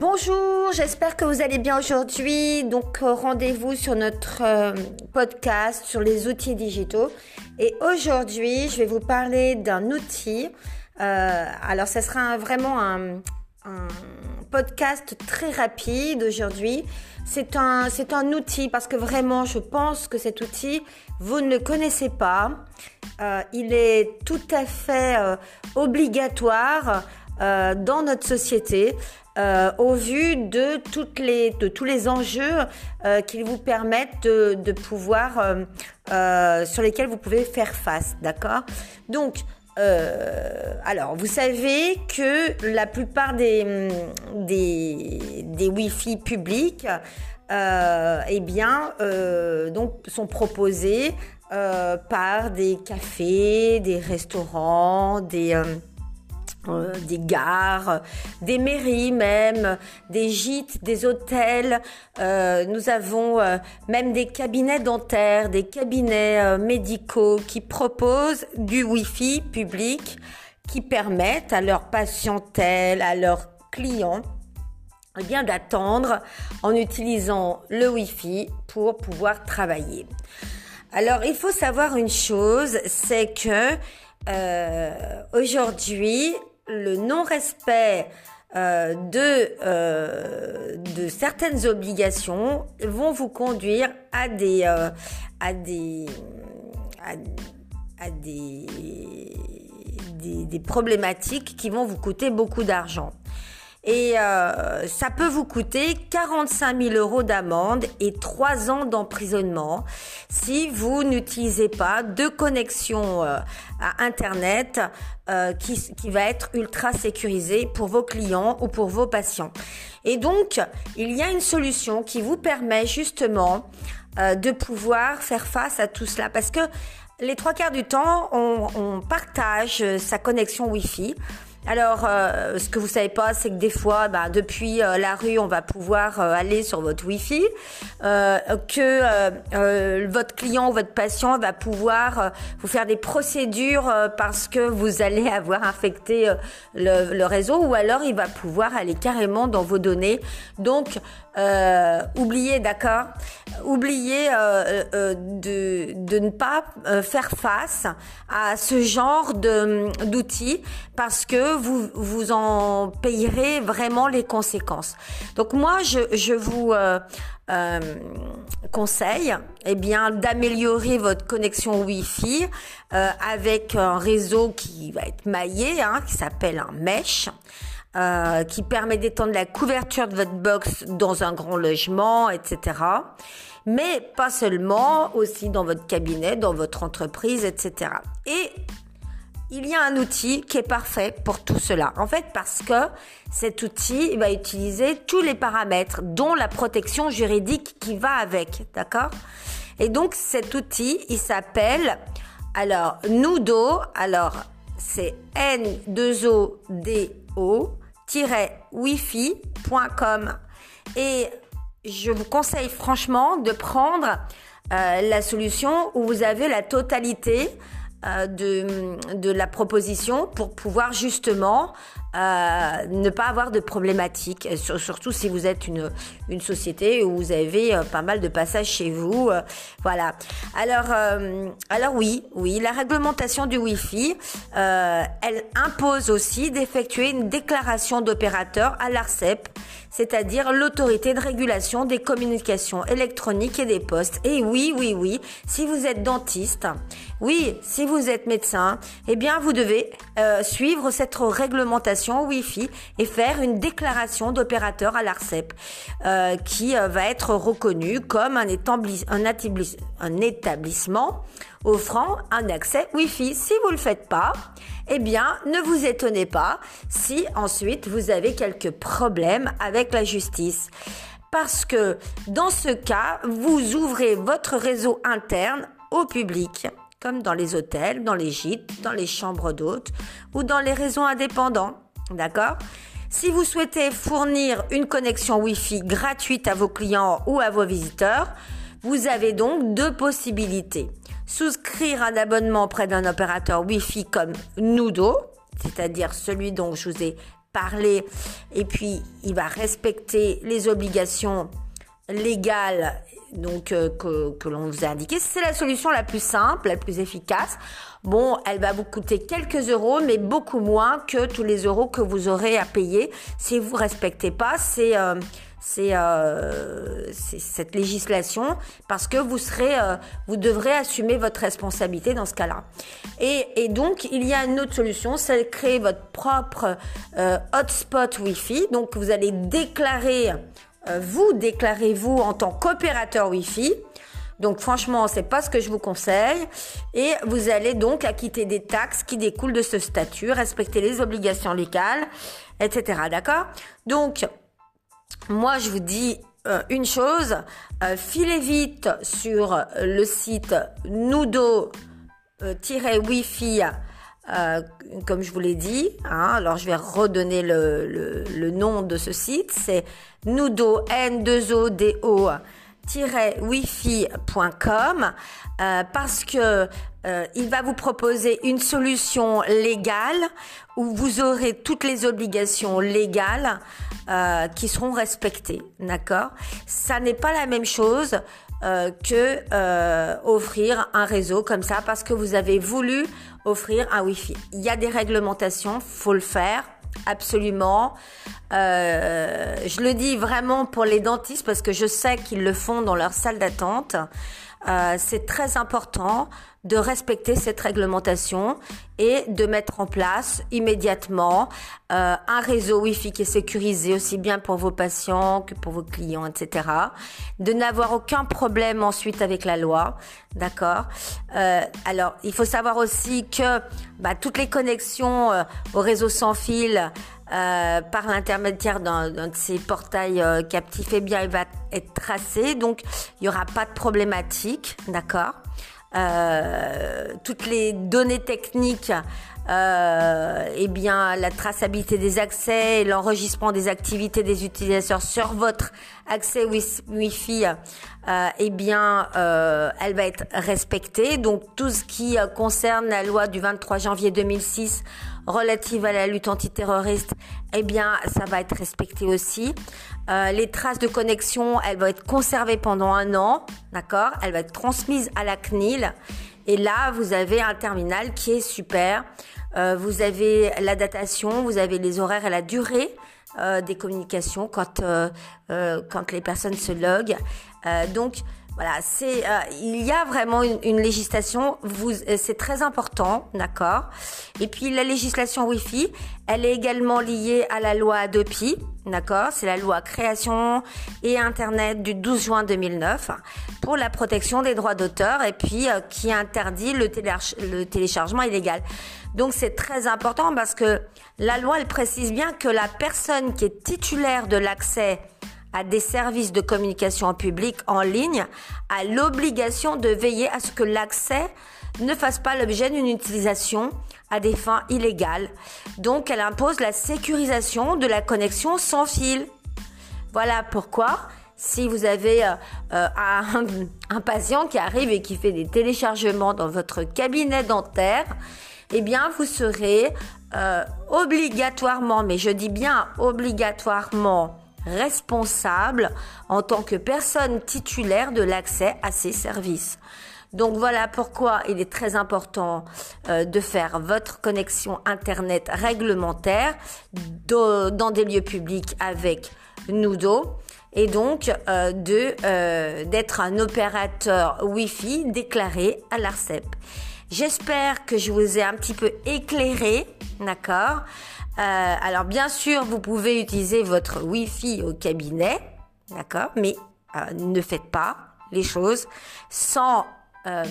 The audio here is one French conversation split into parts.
Bonjour, j'espère que vous allez bien aujourd'hui. Donc euh, rendez-vous sur notre euh, podcast sur les outils digitaux. Et aujourd'hui, je vais vous parler d'un outil. Euh, alors, ce sera vraiment un, podcast très rapide aujourd'hui. C'est un, c'est un outil parce que vraiment, je pense que cet outil, vous ne le connaissez pas. il est tout à fait obligatoire dans notre société. Euh, au vu de toutes les de tous les enjeux euh, qui vous permettent de, de pouvoir euh, euh sur lesquels vous pouvez faire face, d'accord? Donc euh, alors, vous savez que la plupart des, des, des Wi-Fi publics euh, eh bien, euh, donc, sont proposés euh, par des cafés, des restaurants, des, euh, des gares, des mairies même, des gîtes, des hôtels. Euh, nous avons euh, même des cabinets dentaires, des cabinets médicaux qui proposent du Wi-Fi public qui permettent à leur patientèle, à leurs clients, eh bien d'attendre en utilisant le Wi-Fi pour pouvoir travailler. Alors il faut savoir une chose, c'est que aujourd'hui, le non-respect euh, de, euh, de certaines obligations vont vous conduire à des, euh, des, à, des problématiques qui vont vous coûter beaucoup d'argent et euh, ça peut vous coûter 45 000 euros d'amende et 3 ans d'emprisonnement si vous n'utilisez pas de connexion euh, à Internet euh, qui, qui va être ultra sécurisée pour vos clients ou pour vos patients. Et donc, il y a une solution qui vous permet justement de pouvoir faire face à tout cela parce que les trois quarts du temps, on, on partage sa connexion Wi-Fi. Alors, euh, ce que vous savez pas, c'est que des fois, bah, depuis euh, la rue, on va pouvoir euh, aller sur votre Wi-Fi, que votre client ou votre patient va pouvoir vous faire des procédures parce que vous allez avoir infecté le, réseau, ou alors il va pouvoir aller carrément dans vos données. Donc, oubliez, d'accord Oubliez de, de ne pas faire face à ce genre d'outils parce que vous, vous en payerez vraiment les conséquences. Donc moi, je, vous euh, euh, conseille eh bien, d'améliorer votre connexion Wi-Fi euh, avec un réseau qui va être maillé, hein, qui s'appelle un mesh. Qui permet d'étendre la couverture de votre box dans un grand logement, etc. Mais pas seulement, aussi dans votre cabinet, dans votre entreprise, etc. Et il y a un outil qui est parfait pour tout cela. En fait, parce que cet outil va utiliser tous les paramètres, dont la protection juridique qui va avec, d'accord? Et donc, cet outil, il s'appelle, alors, Nudo, alors, c'est N2ODO-wifi.com. Et je vous conseille franchement de prendre euh, la solution où vous avez la totalité euh, de, la proposition pour pouvoir justement euh, ne pas avoir de problématiques, surtout si vous êtes une, une société où vous avez euh, pas mal de passages chez vous. Euh, voilà. Alors, alors oui, oui, la réglementation du Wi-Fi, elle impose aussi d'effectuer une déclaration d'opérateur à l'ARCEP, c'est-à-dire l'autorité de régulation des communications électroniques et des postes. Et oui, oui, oui, si vous êtes dentiste, oui, si vous êtes médecin, eh bien, vous devez suivre cette réglementation Wi-Fi et faire une déclaration d'opérateur à l'ARCEP euh, qui euh, va être reconnu comme un, un, établissement offrant un accès Wi-Fi. Si vous le faites pas, eh bien, ne vous étonnez pas si ensuite vous avez quelques problèmes avec la justice. Parce que dans ce cas, vous ouvrez votre réseau interne au public comme dans les hôtels, dans les gîtes, dans les chambres d'hôtes ou dans les réseaux indépendants. D'accord? Si vous souhaitez fournir une connexion Wi-Fi gratuite à vos clients ou à vos visiteurs, vous avez donc deux possibilités. Souscrire un abonnement auprès d'un opérateur Wi-Fi comme Nudo, c'est-à-dire celui dont je vous ai parler et puis il va respecter les obligations légales donc euh, que, que l'on vous a indiqué. C'est la solution la plus simple, la plus efficace. Bon, elle va vous coûter quelques euros, mais beaucoup moins que tous les euros que vous aurez à payer si vous respectez pas ces, euh, euh, cette législation parce que vous serez, euh, vous devrez assumer votre responsabilité dans ce cas-là. Et, et, donc, il y a une autre solution, c'est de créer votre propre euh, hotspot Wi-Fi. Donc, vous allez déclarer, euh, vous déclarez-vous en tant qu'opérateur Wi-Fi. Donc franchement, c'est pas ce que je vous conseille. Et vous allez donc acquitter des taxes qui découlent de ce statut, respecter les obligations légales, etc. D'accord? Donc, moi, je vous dis euh, une chose, euh, filez vite sur le site nudo-wifi, euh, comme je vous l'ai dit. Hein. alors, je vais redonner le, nom de ce site. C'est nudo, N2ODO, wifi.com euh, parce que euh, il va vous proposer une solution légale où vous aurez toutes les obligations légales euh, qui seront respectées, d'accord? Ça n'est pas la même chose euh, que euh, offrir un réseau comme ça parce que vous avez voulu offrir un Wi-Fi. Il y a des réglementations, faut le faire absolument. Euh, je le dis vraiment pour les dentistes parce que je sais qu'ils le font dans leur salle d'attente. Euh, c'est très important de respecter cette réglementation et de mettre en place immédiatement euh, un réseau Wi-Fi qui est sécurisé aussi bien pour vos patients que pour vos clients, etc. De n'avoir aucun problème ensuite avec la loi, d'accord? Euh, alors, il faut savoir aussi que bah, toutes les connexions euh, au réseau sans fil euh, par l'intermédiaire d'un de ces portails euh, captifs, eh bien, il va être tracé, donc il n'y aura pas de problématique, d'accord? Euh, toutes les données techniques, euh, eh bien la traçabilité des accès et l'enregistrement des activités des utilisateurs sur votre accès Wi-Fi, euh, eh bien euh, elle va être respectée. Donc tout ce qui concerne la loi du 23 janvier 2006 relative à la lutte antiterroriste, eh bien ça va être respecté aussi. Euh, les traces de connexion, elles vont être conservées pendant un an, d'accord? Elle va être transmise à la CNIL. Et là, vous avez un terminal qui est super. Euh, vous avez la datation, vous avez les horaires et la durée euh, des communications quand quand les personnes se loguent. Donc voilà, c'est euh, il y a vraiment une, une législation. Vous, euh, c'est très important, d'accord? Et puis la législation Wi-Fi, elle est également liée à la loi Adopi, d'accord? C'est la loi création et internet du 12 juin 2009 pour la protection des droits d'auteur et puis euh, qui interdit le, le téléchargement illégal. Donc c'est très important parce que la loi elle précise bien que la personne qui est titulaire de l'accès à des services de communication en public en ligne a l'obligation de veiller à ce que l'accès ne fasse pas l'objet d'une utilisation à des fins illégales. Donc elle impose la sécurisation de la connexion sans fil. Voilà pourquoi si vous avez euh, euh, un, un, patient qui arrive et qui fait des téléchargements dans votre cabinet dentaire, eh bien vous serez euh, obligatoirement, mais je dis bien obligatoirement, responsable en tant que personne titulaire de l'accès à ces services. Donc voilà pourquoi il est très important euh, de faire votre connexion Internet réglementaire dans des lieux publics avec Nudo et donc euh, de euh, d'être un opérateur Wi-Fi déclaré à l'ARCEP. J'espère que je vous ai un petit peu éclairé, d'accord? Euh, alors bien sûr, vous pouvez utiliser votre Wi-Fi au cabinet, d'accord, mais euh, ne faites pas les choses sans euh,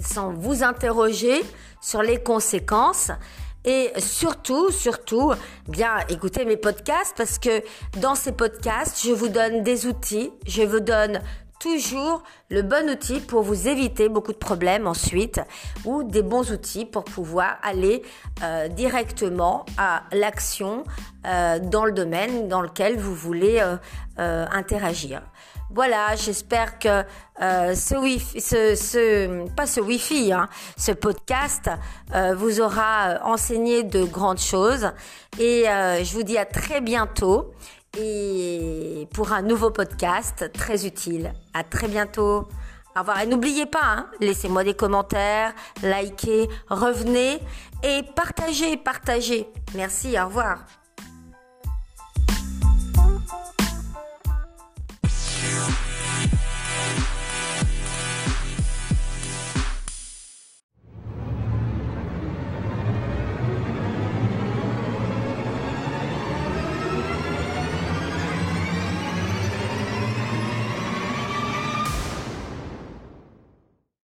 sans vous interroger sur les conséquences. Et surtout, surtout, bien écoutez mes podcasts parce que dans ces podcasts, je vous donne des outils, je vous donne toujours le bon outil pour vous éviter beaucoup de problèmes ensuite ou des bons outils pour pouvoir aller euh, directement à l'action euh, dans le domaine dans lequel vous voulez euh, euh interagir. Voilà, j'espère que euh, ce wifi, ce, ce, pas ce wifi, hein, ce podcast euh, vous aura enseigné de grandes choses. Et je vous dis à très bientôt et pour un nouveau podcast très utile. À très bientôt. Au revoir. Et n'oubliez pas, hein, laissez-moi des commentaires, likez, revenez et partagez, partagez. Merci, au revoir.